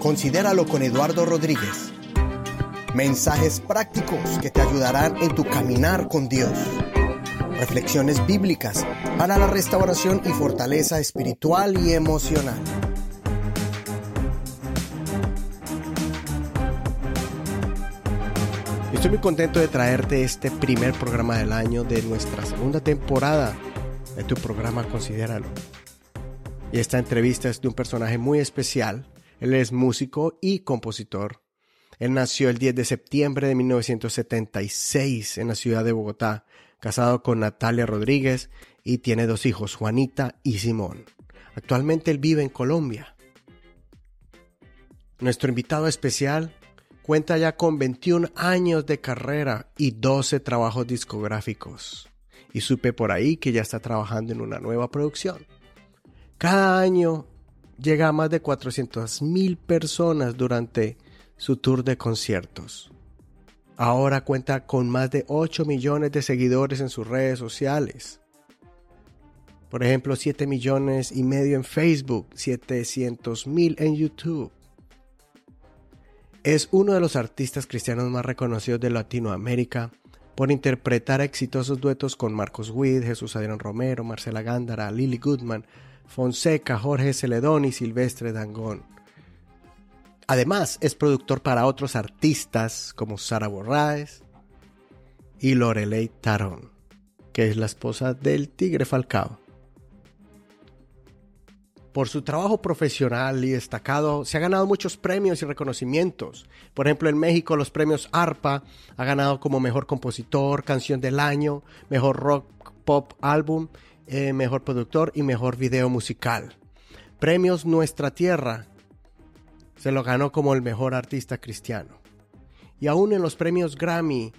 Considéralo con Eduardo Rodríguez. Mensajes prácticos que te ayudarán en tu caminar con Dios. Reflexiones bíblicas para la restauración y fortaleza espiritual y emocional. Estoy muy contento de traerte este primer programa del año de nuestra segunda temporada de tu programa Considéralo. Y esta entrevista es de un personaje muy especial. Él es músico y compositor. Él nació el 10 de septiembre de 1976 en la ciudad de Bogotá, casado con Natalia Rodríguez y tiene dos hijos, Juanita y Simón. Actualmente él vive en Colombia. Nuestro invitado especial cuenta ya con 21 años de carrera y 12 trabajos discográficos. Y supe por ahí que ya está trabajando en una nueva producción. Cada año llega a más de 400 mil personas durante su tour de conciertos. Ahora cuenta con más de 8 millones de seguidores en sus redes sociales. Por ejemplo, 7 millones y medio en Facebook, 700 mil en YouTube. Es uno de los artistas cristianos más reconocidos de Latinoamérica por interpretar exitosos duetos con Marcos Witt, Jesús Adrián Romero, Marcela Gándara, Lily Goodman, Fonseca, Jorge Celedón y Silvestre Dangón. Además, es productor para otros artistas como Sara Borraes y Lorelei Tarón, que es la esposa del Tigre Falcao. Por su trabajo profesional y destacado, se ha ganado muchos premios y reconocimientos. Por ejemplo, en México los premios ARPA ha ganado como mejor compositor, canción del año, mejor rock pop álbum eh, mejor productor y mejor video musical. Premios Nuestra Tierra se lo ganó como el mejor artista cristiano. Y aún en los premios Grammy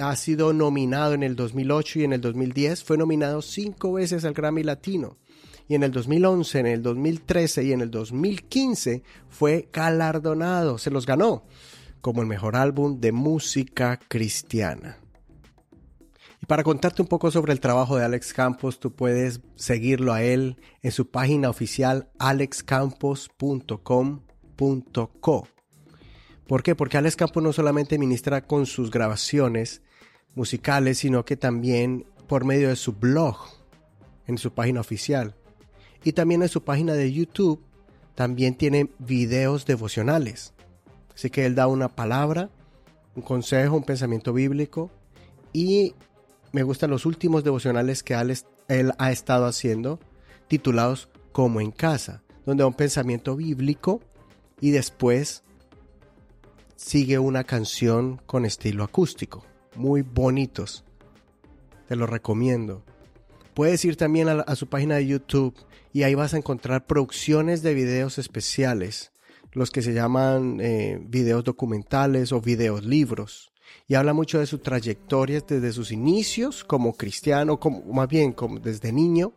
ha sido nominado en el 2008 y en el 2010. Fue nominado cinco veces al Grammy Latino. Y en el 2011, en el 2013 y en el 2015 fue galardonado, se los ganó como el mejor álbum de música cristiana. Para contarte un poco sobre el trabajo de Alex Campos, tú puedes seguirlo a él en su página oficial alexcampos.com.co. ¿Por qué? Porque Alex Campos no solamente ministra con sus grabaciones musicales, sino que también por medio de su blog, en su página oficial. Y también en su página de YouTube, también tiene videos devocionales. Así que él da una palabra, un consejo, un pensamiento bíblico y me gustan los últimos devocionales que él ha estado haciendo, titulados Como en casa, donde da un pensamiento bíblico y después sigue una canción con estilo acústico. Muy bonitos. Te lo recomiendo. Puedes ir también a, su página de YouTube y ahí vas a encontrar producciones de videos especiales, los que se llaman eh, videos documentales o videos libros y habla mucho de su trayectoria desde sus inicios como cristiano, como, más bien como desde niño,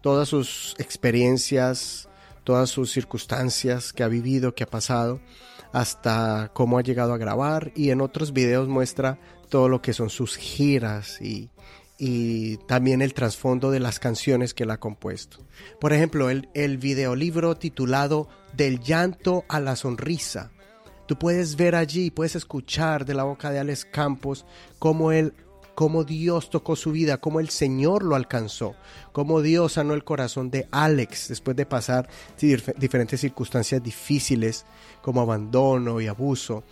todas sus experiencias, todas sus circunstancias que ha vivido, que ha pasado, hasta cómo ha llegado a grabar y en otros videos muestra todo lo que son sus giras y, y también el trasfondo de las canciones que él ha compuesto. Por ejemplo, el, el videolibro titulado Del llanto a la sonrisa Tú puedes ver allí, puedes escuchar de la boca de Alex Campos cómo él cómo Dios tocó su vida, cómo el Señor lo alcanzó, cómo Dios sanó el corazón de Alex después de pasar diferentes circunstancias difíciles como abandono y abuso.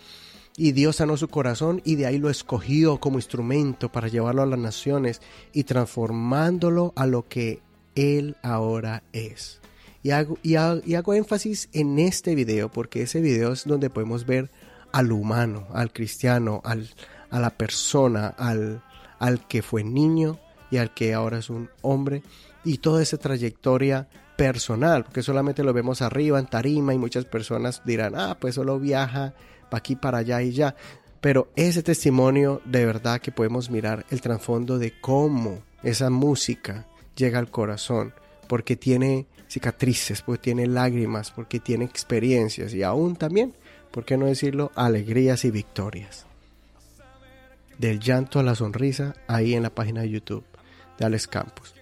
Y Dios sanó su corazón y de ahí lo escogió como instrumento para llevarlo a las naciones y transformándolo a lo que Él ahora es. Y hago, y, hago, énfasis en este video porque ese video es donde podemos ver al humano, al cristiano, al, a la persona, al, al que fue niño y al que ahora es un hombre y toda esa trayectoria personal, porque solamente lo vemos arriba en tarima y muchas personas dirán, ah, pues solo viaja para aquí, para allá y ya. Pero ese testimonio de verdad que podemos mirar el trasfondo de cómo esa música llega al corazón, porque tiene cicatrices, porque tiene lágrimas, porque tiene experiencias y aún también, ¿por qué no decirlo?, alegrías y victorias. Del llanto a la sonrisa, ahí en la página de YouTube de Alex Campos.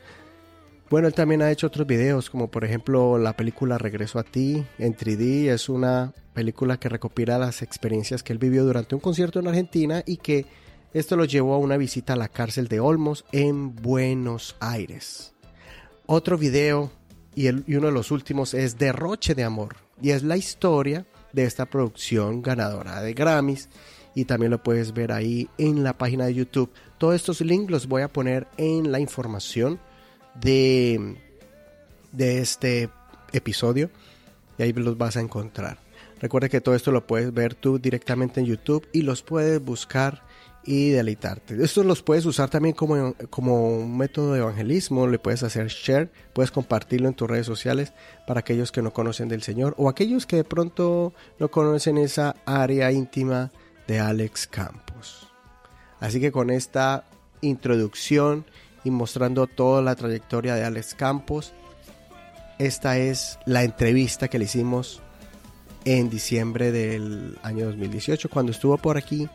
Bueno, él también ha hecho otros videos, como por ejemplo la película Regreso a ti en 3D. Es una película que recopila las experiencias que él vivió durante un concierto en Argentina y que esto lo llevó a una visita a la cárcel de Olmos en Buenos Aires. Otro video y, uno de los últimos es Derroche de Amor y es la historia de esta producción ganadora de Grammys y también lo puedes ver ahí en la página de YouTube. Todos estos links los voy a poner en la información de, de este episodio y ahí los vas a encontrar. Recuerda que todo esto lo puedes ver tú directamente en YouTube y los puedes buscar y deleitarte. Estos los puedes usar también como, como un método de evangelismo, le puedes hacer share, puedes compartirlo en tus redes sociales para aquellos que no conocen del Señor o aquellos que de pronto no conocen esa área íntima de Alex Campos. Así que con esta introducción y mostrando toda la trayectoria de Alex Campos, esta es la entrevista que le hicimos en diciembre del año 2018 cuando estuvo por aquí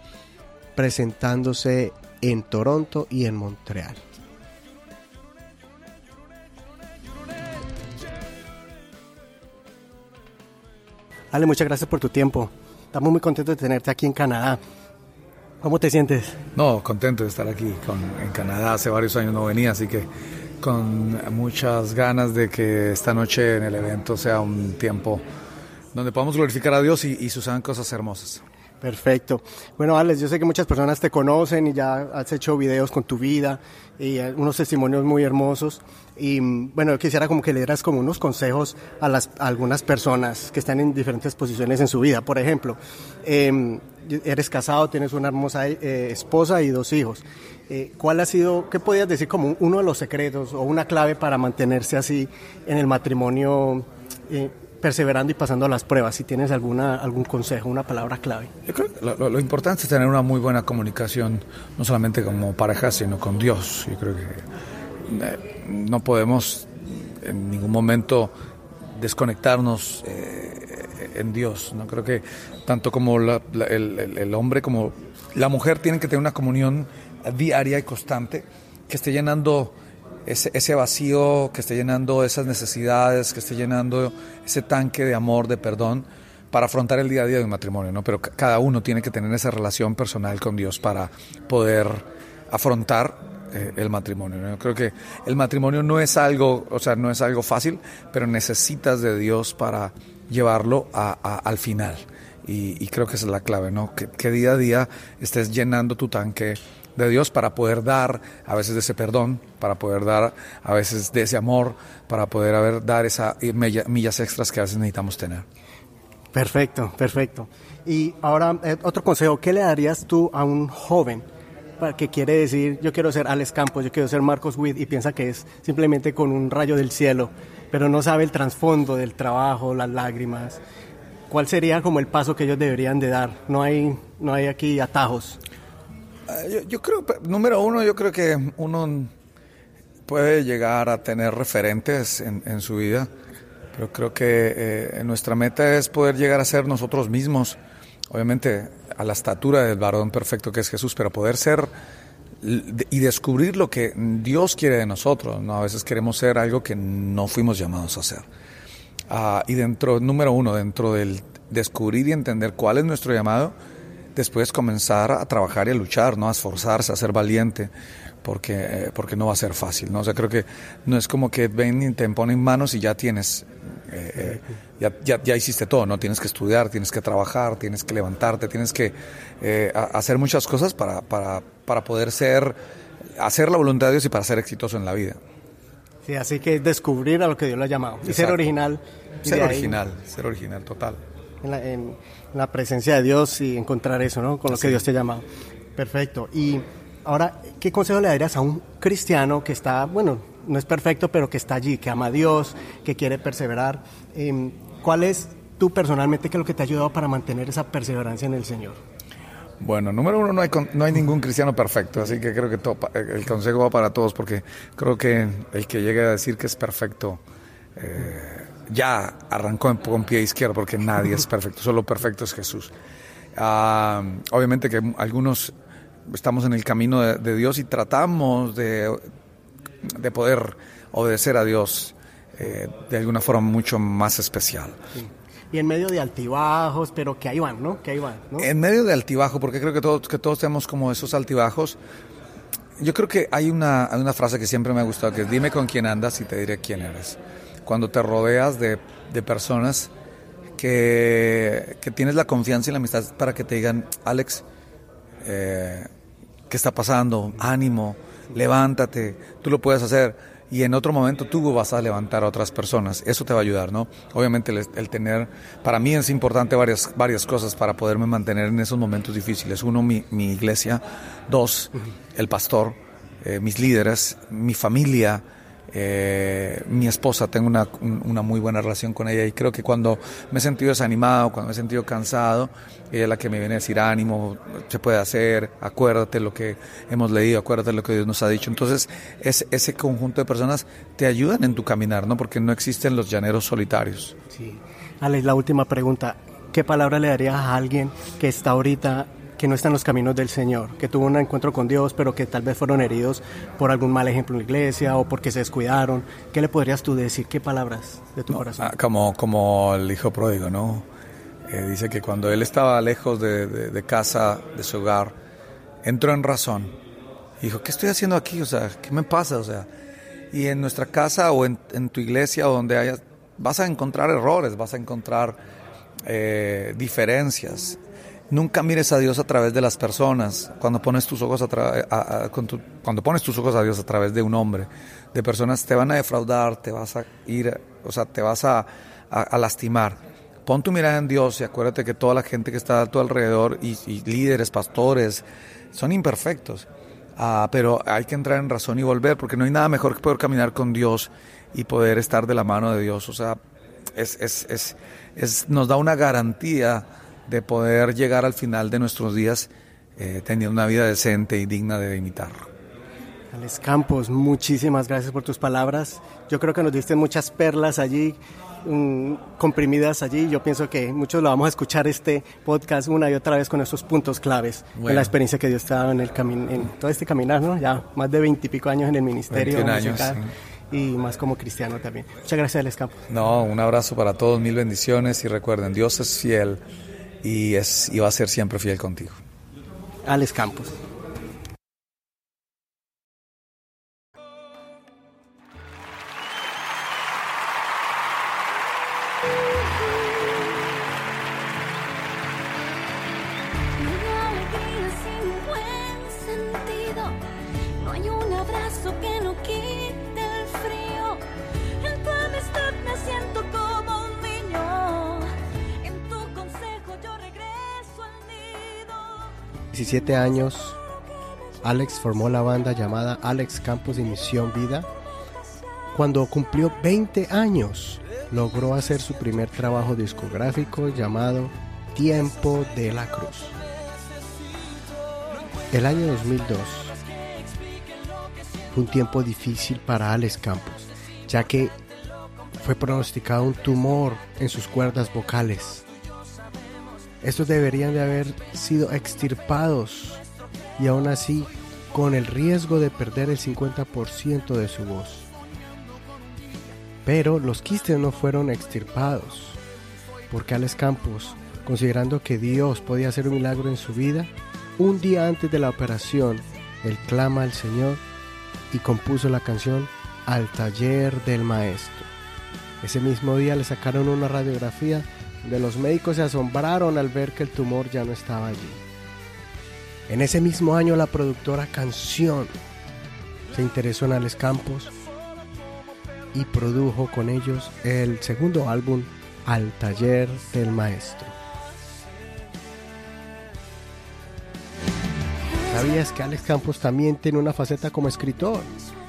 presentándose en Toronto y en Montreal. Ale, muchas gracias por tu tiempo. Estamos muy contentos de tenerte aquí en Canadá. ¿Cómo te sientes? No, contento de estar aquí en Canadá. Hace varios años no venía, así que con muchas ganas de que esta noche en el evento sea un tiempo donde podamos glorificar a Dios y, y sucedan cosas hermosas. Perfecto. Bueno, Alex, yo sé que muchas personas te conocen y ya has hecho videos con tu vida y eh, unos testimonios muy hermosos. Y bueno, yo quisiera como que le dieras como unos consejos a, las, algunas personas que están en diferentes posiciones en su vida. Por ejemplo, em, eres casado, tienes una hermosa eh, esposa y dos hijos. Eh, ¿Cuál ha sido, qué podías decir como uno de los secretos o una clave para mantenerse así en el matrimonio? Perseverando y pasando las pruebas, si tienes alguna, algún consejo, una palabra clave. Yo creo que lo, importante es tener una muy buena comunicación, no solamente como pareja, sino con Dios. Yo creo que eh, no podemos en ningún momento desconectarnos eh, en Dios. No creo que tanto como el, el, hombre como la mujer tienen que tener una comunión diaria y constante que esté llenando ese, vacío que esté llenando esas necesidades, que esté llenando ese tanque de amor, de perdón, para afrontar el día a día de un matrimonio, ¿no? Pero cada uno tiene que tener esa relación personal con Dios para poder afrontar eh, el matrimonio. Yo creo que el matrimonio no es algo, o sea, no es algo fácil, pero necesitas de Dios para llevarlo al final. Y, creo que esa es la clave, ¿no? que día a día estés llenando tu tanque de Dios para poder dar a veces de ese perdón, para poder dar a veces de ese amor, para poder haber, dar esas millas extras que a veces necesitamos tener. Perfecto, perfecto. Y ahora, eh, otro consejo, ¿qué le darías tú a un joven que quiere decir, yo quiero ser Alex Campos, yo quiero ser Marcos Witt y piensa que es simplemente con un rayo del cielo, pero no sabe el trasfondo del trabajo, las lágrimas? ¿Cuál sería como el paso que ellos deberían de dar? No hay, no hay aquí atajos. Eh, yo, creo, número uno, yo creo que uno puede llegar a tener referentes en, su vida, pero creo que eh, nuestra meta es poder llegar a ser nosotros mismos, obviamente a la estatura del varón perfecto que es Jesús, pero poder ser y descubrir lo que Dios quiere de nosotros. ¿no? A veces queremos ser algo que no fuimos llamados a ser. Ah, y dentro, número uno, dentro del descubrir y entender cuál es nuestro llamado, después comenzar a trabajar y a luchar, ¿no? A esforzarse, a ser valiente, porque, eh, porque no va a ser fácil, ¿no? O sea, creo que no es como que ven y te ponen manos y ya tienes, eh, eh, ya, ya, hiciste todo, ¿no? Tienes que estudiar, tienes que trabajar, tienes que levantarte, tienes que hacer muchas cosas para, para, para poder ser, hacer la voluntad de Dios y para ser exitoso en la vida. Sí, así que descubrir a lo que Dios lo ha llamado y ser original. Ser original, ser original, total en la, presencia de Dios y encontrar eso, ¿no? Con lo que Dios te ha llamado. Perfecto. Y ahora, ¿qué consejo le darías a un cristiano que está, bueno, no es perfecto, pero que está allí, que ama a Dios, que quiere perseverar? Em, ¿Cuál es tú personalmente qué es lo que te ha ayudado para mantener esa perseverancia en el Señor? Bueno, número uno, no hay, no hay ningún cristiano perfecto, así que creo que el consejo va para todos, porque creo que el que llegue a decir que es perfecto, eh, ya arrancó con pie izquierdo porque nadie es perfecto, solo perfecto es Jesús. Ah, obviamente que algunos estamos en el camino de, Dios y tratamos de, de, poder obedecer a Dios eh, de alguna forma mucho más especial. y en medio de altibajos, pero que ahí van, ¿no? Que ahí van, ¿no? En medio de altibajo, porque creo que todos, que todos tenemos como esos altibajos. Yo creo que hay una, hay una frase que siempre me ha gustado, que es dime con quién andas y te diré quién eres. Cuando te rodeas de, de personas que, que, tienes la confianza y la amistad para que te digan, Alex, eh, ¿qué está pasando? Ánimo, levántate, tú lo puedes hacer y en otro momento tú vas a levantar a otras personas. Eso te va a ayudar, ¿no? Obviamente el, tener, para mí es importante varias, varias cosas para poderme mantener en esos momentos difíciles. Uno, mi, mi iglesia. Dos, el pastor, eh, mis líderes, mi familia, eh, mi esposa, tengo una, una, muy buena relación con ella y creo que cuando me he sentido desanimado, cuando me he sentido cansado, ella es la que me viene a decir ánimo, se puede hacer, acuérdate lo que hemos leído, acuérdate lo que Dios nos ha dicho. Entonces, es, ese conjunto de personas te ayudan en tu caminar, ¿no? Porque no existen los llaneros solitarios. Sí. Alex, la última pregunta. ¿Qué palabra le darías a alguien que está ahorita que no están en los caminos del Señor, que tuvo un encuentro con Dios, pero que tal vez fueron heridos por algún mal ejemplo en la iglesia o porque se descuidaron. ¿Qué le podrías tú decir? ¿Qué palabras de tu corazón? Ah, como, como el hijo pródigo, ¿no? Eh, dice que cuando él estaba lejos de, casa, de su hogar, entró en razón. Dijo, ¿qué estoy haciendo aquí? O sea, ¿qué me pasa? O sea, y en nuestra casa o en, tu iglesia o donde haya, vas a encontrar errores, vas a encontrar eh, diferencias. Nunca mires a Dios a través de las personas. Cuando pones tus ojos a, cuando pones tus ojos a Dios a través de un hombre, de personas te van a defraudar, te vas a ir, o sea, te vas a, lastimar. Pon tu mirada en Dios y acuérdate que toda la gente que está a tu alrededor y, líderes, pastores, son imperfectos. Ah, pero hay que entrar en razón y volver, porque no hay nada mejor que poder caminar con Dios y poder estar de la mano de Dios. O sea, es, es, es, nos da una garantía de poder llegar al final de nuestros días eh, teniendo una vida decente y digna de imitar. Alex Campos, muchísimas gracias por tus palabras. Yo creo que nos diste muchas perlas allí, comprimidas allí. Yo pienso que muchos lo vamos a escuchar este podcast una y otra vez con esos puntos claves en la experiencia que Dios te ha dado en, el en todo este caminar, ¿no? Ya más de veintipico años en el ministerio. años, y más como cristiano también. Muchas gracias, Alex Campos. No, un abrazo para todos, mil bendiciones y recuerden, Dios es fiel y, es, y va a ser siempre fiel contigo. Alex Campos. Años, Alex formó la banda llamada Alex Campos de Misión Vida. Cuando cumplió 20 años, logró hacer su primer trabajo discográfico llamado Tiempo de la Cruz. El año 2002 fue un tiempo difícil para Alex Campos, ya que fue pronosticado un tumor en sus cuerdas vocales estos deberían de haber sido extirpados y aún así con el riesgo de perder el 50% de su voz. Pero los quistes no fueron extirpados, porque Alex Campos, considerando que Dios podía hacer un milagro en su vida, un día antes de la operación, él clama al Señor y compuso la canción Al taller del maestro. Ese mismo día le sacaron una radiografía de los médicos se asombraron al ver que el tumor ya no estaba allí. En ese mismo año la productora Canción se interesó en Alex Campos y produjo con ellos el segundo álbum Al taller del maestro. ¿Sabías que Alex Campos también tiene una faceta como escritor?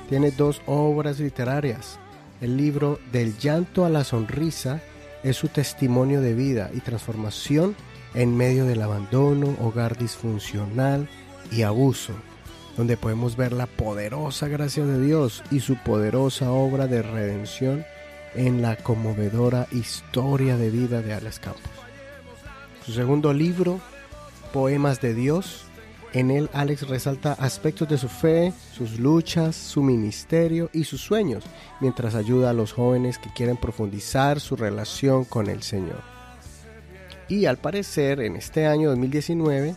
Tiene dos obras literarias. El libro Del llanto a la sonrisa es su testimonio de vida y transformación en medio del abandono, hogar disfuncional y abuso, donde podemos ver la poderosa gracia de Dios y su poderosa obra de redención en la conmovedora historia de vida de Alex Campos. Su segundo libro, Poemas de Dios, en él Alex resalta aspectos de su fe, sus luchas, su ministerio y sus sueños, mientras ayuda a los jóvenes que quieren profundizar su relación con el Señor. Y al parecer en este año 2019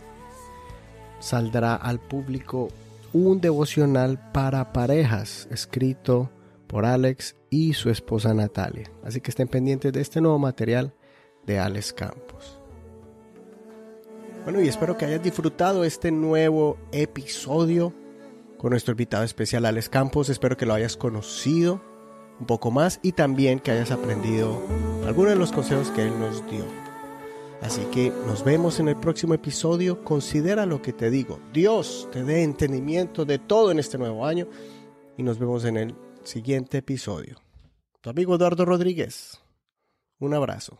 saldrá al público un devocional para parejas escrito por Alex y su esposa Natalia. Así que estén pendientes de este nuevo material de Alex Campos. Bueno, y espero que hayas disfrutado este nuevo episodio con nuestro invitado especial Alex Campos. Espero que lo hayas conocido un poco más y también que hayas aprendido algunos de los consejos que él nos dio. Así que nos vemos en el próximo episodio. Considera lo que te digo. Dios te dé entendimiento de todo en este nuevo año y nos vemos en el siguiente episodio. Tu amigo Eduardo Rodríguez. Un abrazo.